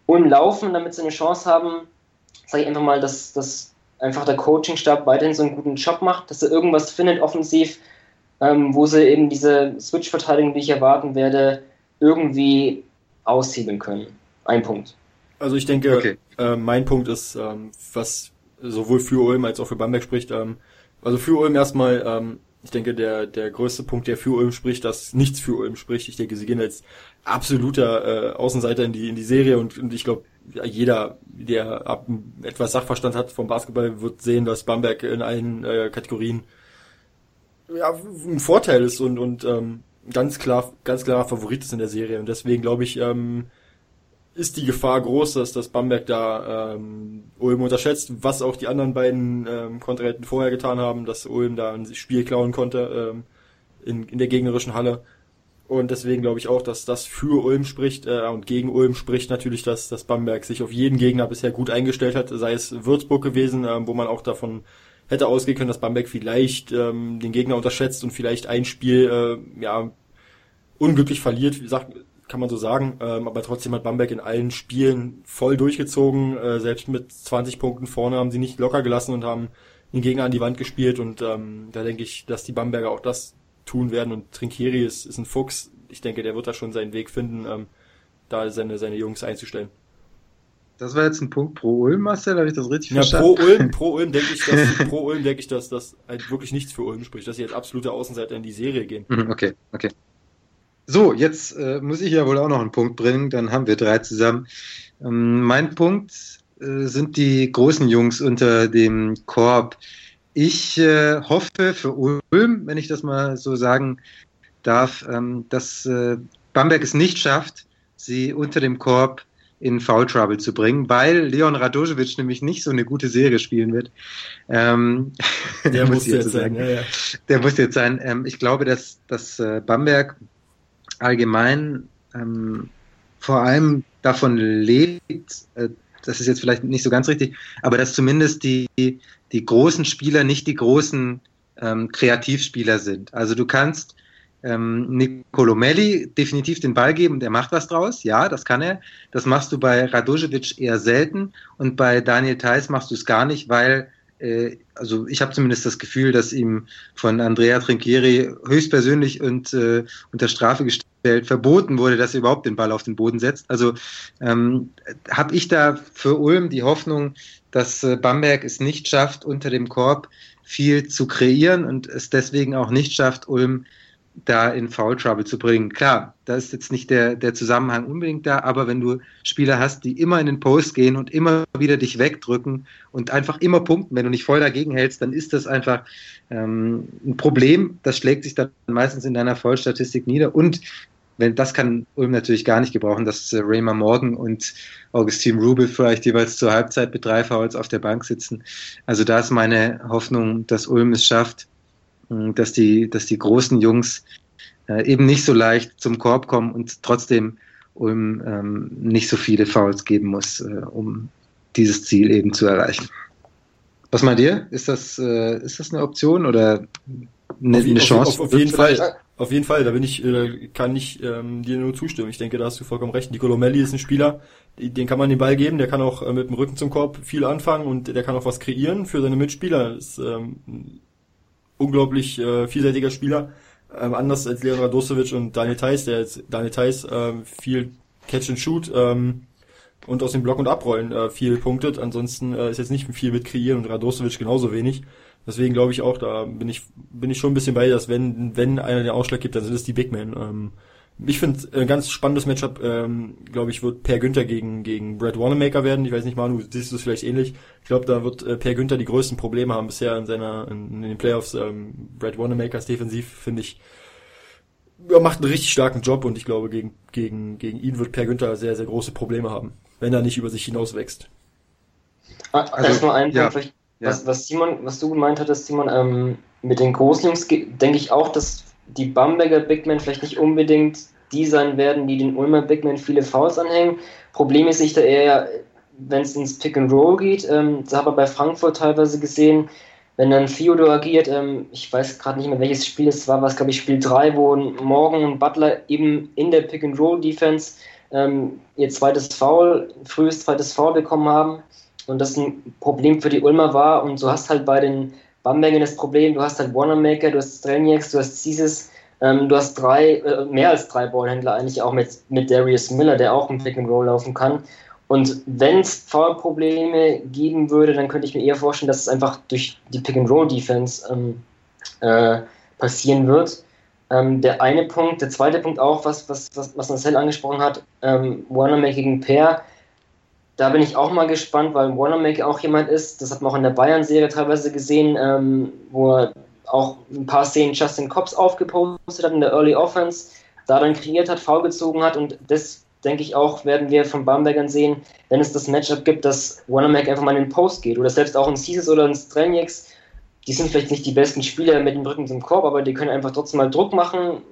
Ulm laufen, damit sie eine Chance haben, sage ich einfach mal, dass, dass einfach der Coaching-Stab weiterhin so einen guten Job macht, dass er irgendwas findet offensiv, ähm, wo sie eben diese Switch-Verteidigung, die ich erwarten werde, irgendwie aushebeln können. Ein Punkt. Also ich denke, okay. äh, mein Punkt ist, ähm, was sowohl für Ulm als auch für Bamberg spricht. Ähm, also für Ulm erstmal, ähm, ich denke, der, der größte Punkt, der für Ulm spricht, dass nichts für Ulm spricht. Ich denke, sie gehen als absoluter äh, Außenseiter in die, in die Serie und, und ich glaube, jeder, der ab, etwas Sachverstand hat vom Basketball, wird sehen, dass Bamberg in allen äh, Kategorien ja, ein Vorteil ist und, und ähm, ganz klar, ganz klarer Favorit ist in der Serie. Und deswegen glaube ich, ähm, ist die Gefahr groß, dass das Bamberg da ähm, Ulm unterschätzt, was auch die anderen beiden ähm, Kontrahenten vorher getan haben, dass Ulm da ein Spiel klauen konnte ähm, in, in der gegnerischen Halle. Und deswegen glaube ich auch, dass das für Ulm spricht äh, und gegen Ulm spricht natürlich, dass, dass Bamberg sich auf jeden Gegner bisher gut eingestellt hat, sei es Würzburg gewesen, äh, wo man auch davon hätte ausgehen können, dass Bamberg vielleicht ähm, den Gegner unterschätzt und vielleicht ein Spiel äh, ja unglücklich verliert, wie sagt, kann man so sagen. Ähm, aber trotzdem hat Bamberg in allen Spielen voll durchgezogen. Äh, selbst mit 20 Punkten vorne haben sie nicht locker gelassen und haben den Gegner an die Wand gespielt. Und ähm, da denke ich, dass die Bamberger auch das tun werden. Und Trinkieri ist, ist ein Fuchs. Ich denke, der wird da schon seinen Weg finden, ähm, da seine, seine Jungs einzustellen. Das war jetzt ein Punkt pro Ulm, Marcel, habe ich das richtig ja, verstanden? Pro Ulm, pro Ulm denke ich, dass, pro Ulm denke ich, dass das halt wirklich nichts für Ulm spricht, dass sie jetzt absolute Außenseiter in die Serie gehen. Mhm, okay, okay. So, jetzt äh, muss ich ja wohl auch noch einen Punkt bringen, dann haben wir drei zusammen. Ähm, mein Punkt äh, sind die großen Jungs unter dem Korb. Ich äh, hoffe für Ulm, wenn ich das mal so sagen darf, ähm, dass äh, Bamberg es nicht schafft, sie unter dem Korb in Foul Trouble zu bringen, weil Leon Radojevic nämlich nicht so eine gute Serie spielen wird. Ähm, der muss jetzt sein. Ja, ja. Der muss jetzt sein. Ähm, ich glaube, dass, dass äh, Bamberg allgemein ähm, vor allem davon lebt, äh, das ist jetzt vielleicht nicht so ganz richtig, aber dass zumindest die, die großen Spieler nicht die großen ähm, Kreativspieler sind. Also du kannst ähm, Nicolo Melli definitiv den Ball geben, der macht was draus, ja, das kann er. Das machst du bei Radojevic eher selten und bei Daniel Theiss machst du es gar nicht, weil äh, also ich habe zumindest das Gefühl, dass ihm von Andrea Trinchieri höchstpersönlich und äh, unter Strafe gestellt verboten wurde, dass er überhaupt den Ball auf den Boden setzt. Also ähm, habe ich da für Ulm die Hoffnung, dass äh, Bamberg es nicht schafft, unter dem Korb viel zu kreieren und es deswegen auch nicht schafft, Ulm da in Foul Trouble zu bringen. Klar, da ist jetzt nicht der, der Zusammenhang unbedingt da, aber wenn du Spieler hast, die immer in den Post gehen und immer wieder dich wegdrücken und einfach immer punkten, wenn du nicht voll dagegen hältst, dann ist das einfach ähm, ein Problem. Das schlägt sich dann meistens in deiner Vollstatistik nieder und wenn das kann Ulm natürlich gar nicht gebrauchen, dass äh, Raymer Morgan und Augustin Rubel vielleicht jeweils zur Halbzeit mit drei Fouls auf der Bank sitzen. Also da ist meine Hoffnung, dass Ulm es schafft, dass die, dass die großen Jungs äh, eben nicht so leicht zum Korb kommen und trotzdem um, ähm, nicht so viele Fouls geben muss, äh, um dieses Ziel eben zu erreichen. Was meint ihr? Ist das, äh, ist das eine Option oder eine, auf, eine Chance? Auf, auf, auf jeden Fall. Auf jeden Fall, da bin ich, äh, kann ich ähm, dir nur zustimmen. Ich denke, da hast du vollkommen recht. Nicolo Melli ist ein Spieler, den kann man den Ball geben, der kann auch äh, mit dem Rücken zum Korb viel anfangen und der kann auch was kreieren für seine Mitspieler. Das ist ähm, unglaublich äh, vielseitiger Spieler. Ähm, anders als Leon Radosevic und Daniel Theiss, der jetzt Daniel Theiss ähm, viel Catch and Shoot ähm, und aus dem Block und Abrollen äh, viel punktet. Ansonsten äh, ist jetzt nicht viel mit kreieren und Radosevic genauso wenig. Deswegen glaube ich auch, da bin ich bin ich schon ein bisschen bei, dass wenn wenn einer den Ausschlag gibt, dann sind es die Big Men. Ähm, Ich finde ein ganz spannendes Matchup, ähm, glaube ich, wird Per Günther gegen gegen Brad Wanamaker werden. Ich weiß nicht, Manu, siehst du es vielleicht ähnlich? Ich glaube, da wird äh, Per Günther die größten Probleme haben bisher in seiner in, in den Playoffs. Ähm, Brad Wanamakers defensiv finde ich er macht einen richtig starken Job und ich glaube, gegen, gegen, gegen ihn wird Per Günther sehr, sehr große Probleme haben, wenn er nicht über sich hinaus wächst. Ah, also, Erstmal ein ja, Punkt, was, ja. was Simon, was du gemeint hattest, Simon, ähm, mit den Großjungs denke ich auch, dass die Bamberger Bigmen vielleicht nicht unbedingt die sein werden, die den Ulmer Bigmen viele Fouls anhängen. Problem ist, ich da eher, wenn es ins Pick and Roll geht, ähm, das habe ich bei Frankfurt teilweise gesehen, wenn dann Theodor agiert, ähm, ich weiß gerade nicht mehr, welches Spiel es war, was glaube ich Spiel 3, wo Morgan und Butler eben in der Pick-and-Roll-Defense ähm, ihr zweites Foul, frühes zweites Foul bekommen haben und das ein Problem für die Ulmer war und so hast halt bei den Bambergern das Problem, du hast halt Wanamaker, du hast Strelniaks, du hast Cisis, ähm, du hast drei, äh, mehr als drei Ballhändler eigentlich auch mit, mit Darius Miller, der auch im Pick-and-Roll laufen kann und wenn es Foul-Probleme geben würde, dann könnte ich mir eher vorstellen, dass es einfach durch die Pick-and-Roll-Defense ähm, äh, passieren wird. Ähm, der eine Punkt, der zweite Punkt auch, was, was, was, was Marcel angesprochen hat, ähm, Wanamaker gegen Pair, da bin ich auch mal gespannt, weil Wanamaker auch jemand ist, das hat man auch in der Bayern-Serie teilweise gesehen, ähm, wo er auch ein paar Szenen Justin Cobbs aufgepostet hat in der Early Offense, da dann kreiert hat, faul gezogen hat. Und das denke ich auch, werden wir von Bambergern sehen, wenn es das Matchup gibt, dass Wanamaker einfach mal in den Post geht. Oder selbst auch ein Caesars oder ein Strelnieks, die sind vielleicht nicht die besten Spieler mit dem Rücken zum Korb, aber die können einfach trotzdem mal Druck machen,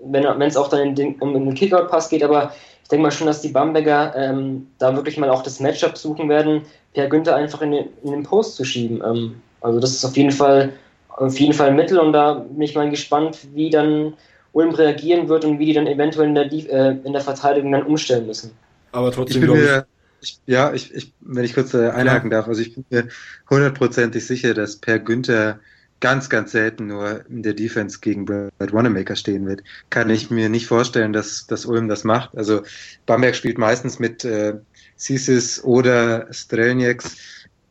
wenn es auch dann den, um den Kickout-Pass geht, aber ich denke mal schon, dass die Bamberger ähm, da wirklich mal auch das Matchup suchen werden, Per Günther einfach in den, in den Post zu schieben. Ähm, also das ist auf jeden Fall auf jeden Fall ein Mittel und da bin ich mal gespannt, wie dann Ulm reagieren wird und wie die dann eventuell in der, äh, in der Verteidigung dann umstellen müssen. Aber trotzdem glaube ich. Ich, ja, ich, ich, wenn ich kurz äh, einhaken ja. darf, also ich bin mir hundertprozentig sicher, dass Per Günther ganz, ganz selten nur in der Defense gegen Brad Wanamaker stehen wird. Kann ich mir nicht vorstellen, dass, dass Ulm das macht. Also Bamberg spielt meistens mit äh, Sisis oder Strelnieks.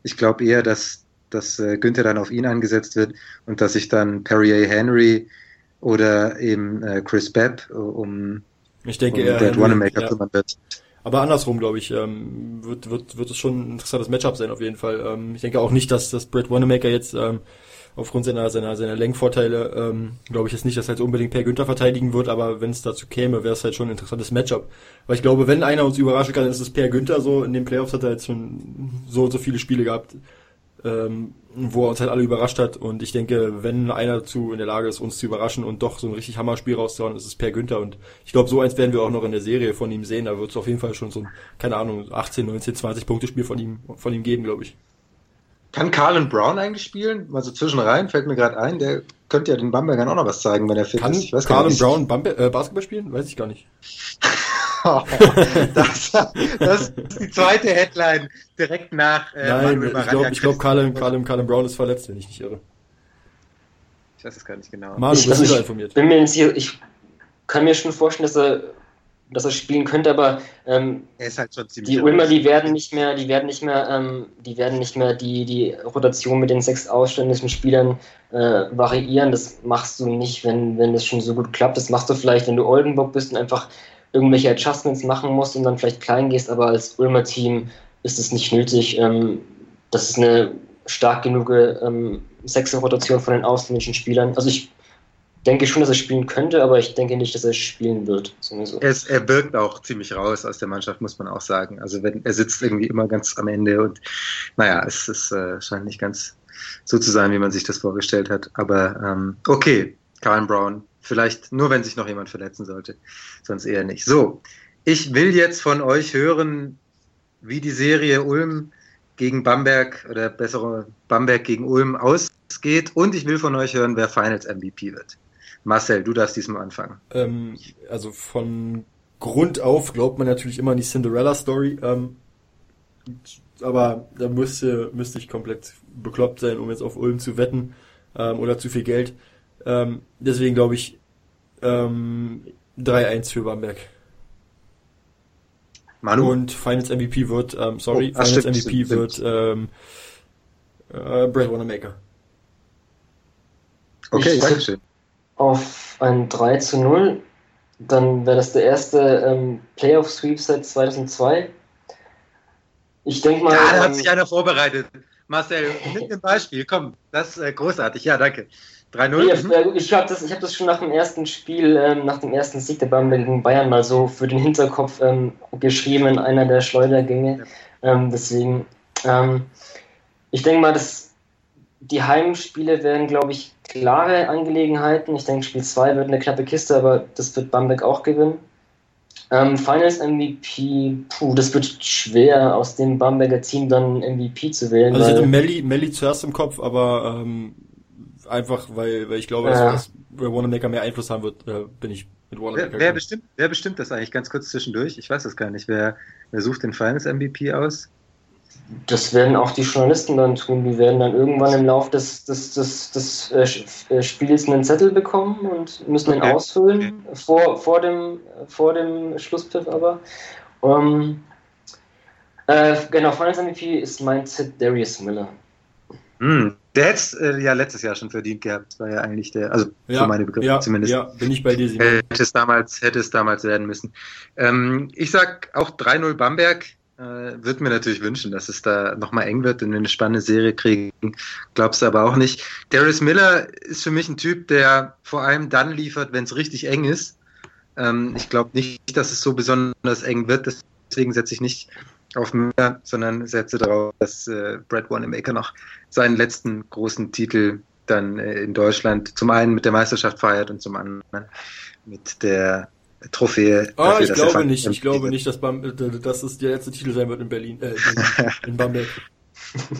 Ich glaube eher, dass, dass äh, Günther dann auf ihn angesetzt wird und dass sich dann Perrier Henry oder eben äh, Chris Bepp äh, um, ich denke, um eher Dead Wanamaker ja. kümmern wird. Aber andersrum, glaube ich, ähm, wird, wird, wird es schon ein interessantes Matchup sein, auf jeden Fall. Ähm, ich denke auch nicht, dass, dass Brad Wanamaker jetzt ähm, aufgrund seiner, seiner, seiner Lenkvorteile, ähm, glaube ich jetzt nicht, dass er jetzt unbedingt Per Günther verteidigen wird, aber wenn es dazu käme, wäre es halt schon ein interessantes Matchup. Weil ich glaube, wenn einer uns überraschen kann, ist es Per Günther so. In den Playoffs hat er jetzt schon so und so viele Spiele gehabt, ähm, wo er uns halt alle überrascht hat. Und ich denke, wenn einer dazu in der Lage ist, uns zu überraschen und doch so ein richtig Hammerspiel rauszuhauen, ist es Per Günther. Und ich glaube, so eins werden wir auch noch in der Serie von ihm sehen. Da wird es auf jeden Fall schon so ein, keine Ahnung, 18, 19, 20 Punkte Spiel von ihm, von ihm geben, glaube ich. Kann Carlin Brown eigentlich spielen? Mal so zwischenrein, fällt mir gerade ein, der könnte ja den Bambergern auch noch was zeigen, wenn er fit Kann ist. Ich weiß Carlin Brown Bambe äh, Basketball spielen? Weiß ich gar nicht. das, das, ist die zweite Headline direkt nach. Äh, Nein, ich glaube, glaub, Carlin, Carlin, Carlin Brown ist verletzt, wenn ich nicht irre. Ich weiß es gar nicht genau. Manu, ich, bist also informiert. Bin mir nicht sicher, ich kann mir schon vorstellen, dass er, dass er spielen könnte, aber ähm, halt die Ulmer, die werden nicht mehr, die werden nicht mehr, ähm, die werden nicht mehr die, die Rotation mit den sechs ausländischen Spielern äh, variieren. Das machst du nicht, wenn, wenn das schon so gut klappt. Das machst du vielleicht, wenn du Oldenburg bist und einfach irgendwelche Adjustments machen musst und dann vielleicht klein gehst, aber als Ulmer Team ist es nicht nötig. Ähm, das ist eine stark genug ähm, Sechser-Rotation von den ausländischen Spielern. Also ich denke schon, dass er spielen könnte, aber ich denke nicht, dass er spielen wird. Er, ist, er wirkt auch ziemlich raus aus der Mannschaft, muss man auch sagen. Also wenn er sitzt irgendwie immer ganz am Ende und naja, es ist, äh, scheint nicht ganz so zu sein, wie man sich das vorgestellt hat. Aber ähm, okay, Karen Brown Vielleicht nur, wenn sich noch jemand verletzen sollte. Sonst eher nicht. So, ich will jetzt von euch hören, wie die Serie Ulm gegen Bamberg oder bessere Bamberg gegen Ulm ausgeht. Und ich will von euch hören, wer Finals MVP wird. Marcel, du darfst diesmal anfangen. Ähm, also von Grund auf glaubt man natürlich immer an die Cinderella-Story. Ähm, aber da müsste, müsste ich komplett bekloppt sein, um jetzt auf Ulm zu wetten ähm, oder zu viel Geld. Ähm, deswegen glaube ich ähm, 3-1 für Bamberg. Manu? Und Finals MVP wird, ähm, sorry, oh, Finals stimmt, MVP stimmt, wird ähm, äh, Brad Wanamaker. Okay, danke schön. Auf ein 3 zu 0. dann wäre das der erste ähm, Playoff-Sweep seit 2002. Ich denke mal. Ja, da hat ähm, sich einer vorbereitet. Marcel, nimm ein Beispiel, komm, das ist äh, großartig. Ja, danke. 3-0. Nee, Mhm. ich habe das, ich hab das schon nach dem ersten Spiel, ähm, nach dem ersten Sieg der Bamberg gegen Bayern mal so für den Hinterkopf ähm, geschrieben in einer der Schleudergänge. Ähm, deswegen, ähm, ich denke mal, dass die Heimspiele werden, glaube ich, klare Angelegenheiten. Ich denke, Spiel 2 wird eine knappe Kiste, aber das wird Bamberg auch gewinnen. Ähm, Finals MVP, puh, das wird schwer, aus dem Bamberger Team dann MVP zu wählen. Also ich hatte Melly, Melly zuerst im Kopf, aber ähm, einfach, weil, weil ich glaube, Ja. dass, dass Wanamaker mehr Einfluss haben wird, äh, bin ich mit Wanamaker. Wer, wer, bestimmt, wer bestimmt das eigentlich ganz kurz zwischendurch? Ich weiß das gar nicht. Wer, wer sucht den Finals MVP aus? Das werden auch die Journalisten dann tun. Die werden dann irgendwann im Laufe des, des, des, des äh, äh, Spiels einen Zettel bekommen und müssen den Okay. ausfüllen, vor, vor, dem, vor dem Schlusspfiff aber. Ähm, äh, genau, Finals MVP ist mein Tipp Darius Miller. Hm, der hätte es äh, ja letztes Jahr schon verdient gehabt. Das war ja eigentlich der, also ja, für meine Begriffe ja, zumindest. Ja, bin ich bei dir, Simon. Hätte es damals, hätte es damals werden müssen. Ähm, ich sag auch 3-0 Bamberg. Äh, Würde mir natürlich wünschen, dass es da nochmal eng wird und wir eine spannende Serie kriegen. Glaubst du aber auch nicht. Darius Miller ist für mich ein Typ, der vor allem dann liefert, wenn es richtig eng ist. Ähm, ich glaube nicht, dass es so besonders eng wird. Deswegen setze ich nicht auf Miller, sondern setze darauf, dass äh, Brad Wanamaker noch seinen letzten großen Titel dann äh, in Deutschland zum einen mit der Meisterschaft feiert und zum anderen mit der Trophäe. Ah, dafür, ich er glaube nicht. Ich glaube nicht, dass, Bam, dass es der letzte Titel sein wird in Berlin, äh, in, in Bamberg.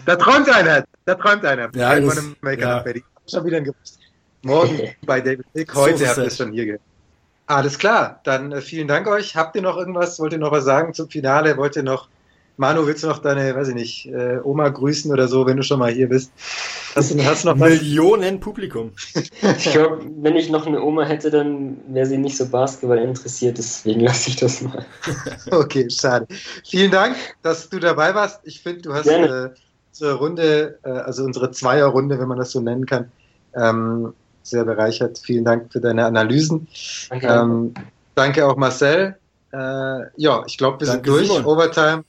Da träumt einer, da träumt einer. Ja, das- Wanamaker ja. nach Berlin. Schon wieder ein Gerücht. Morgen bei David Dick, So heute ist es habt ihr es schon hier gehört. Alles klar, dann äh, vielen Dank euch. Habt ihr noch irgendwas? Wollt ihr noch was sagen zum Finale? Wollt ihr noch, Manu, willst du noch deine, weiß ich nicht, äh, Oma grüßen oder so, wenn du schon mal hier bist? Hast du, hast du noch was? Millionen Publikum. Ich glaube, wenn ich noch eine Oma hätte, dann wäre sie nicht so Basketball interessiert, deswegen lasse ich das mal. Okay, schade. Vielen Dank, dass du dabei warst. Ich finde, du hast äh, unsere Runde, äh, also unsere Zweierrunde, wenn man das so nennen kann, ähm, sehr bereichert. Vielen Dank für deine Analysen. Danke. Ähm, danke auch Marcel. Äh, ja, ich glaube, wir sind Danke, durch. Simon. Overtime.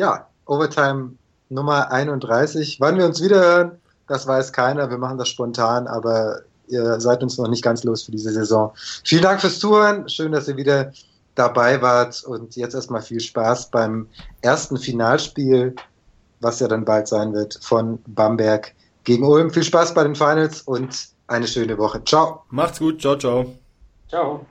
Ja, Overtime Nummer 31. Wann wir uns wieder hören, das weiß keiner. Wir machen das spontan, aber ihr seid uns noch nicht ganz los für diese Saison. Vielen Dank fürs Zuhören. Schön, dass ihr wieder dabei wart und jetzt erstmal viel Spaß beim ersten Finalspiel, was ja dann bald sein wird, von Bamberg gegen Ulm. Viel Spaß bei den Finals und eine schöne Woche. Ciao. Macht's gut. Ciao, ciao. Ciao.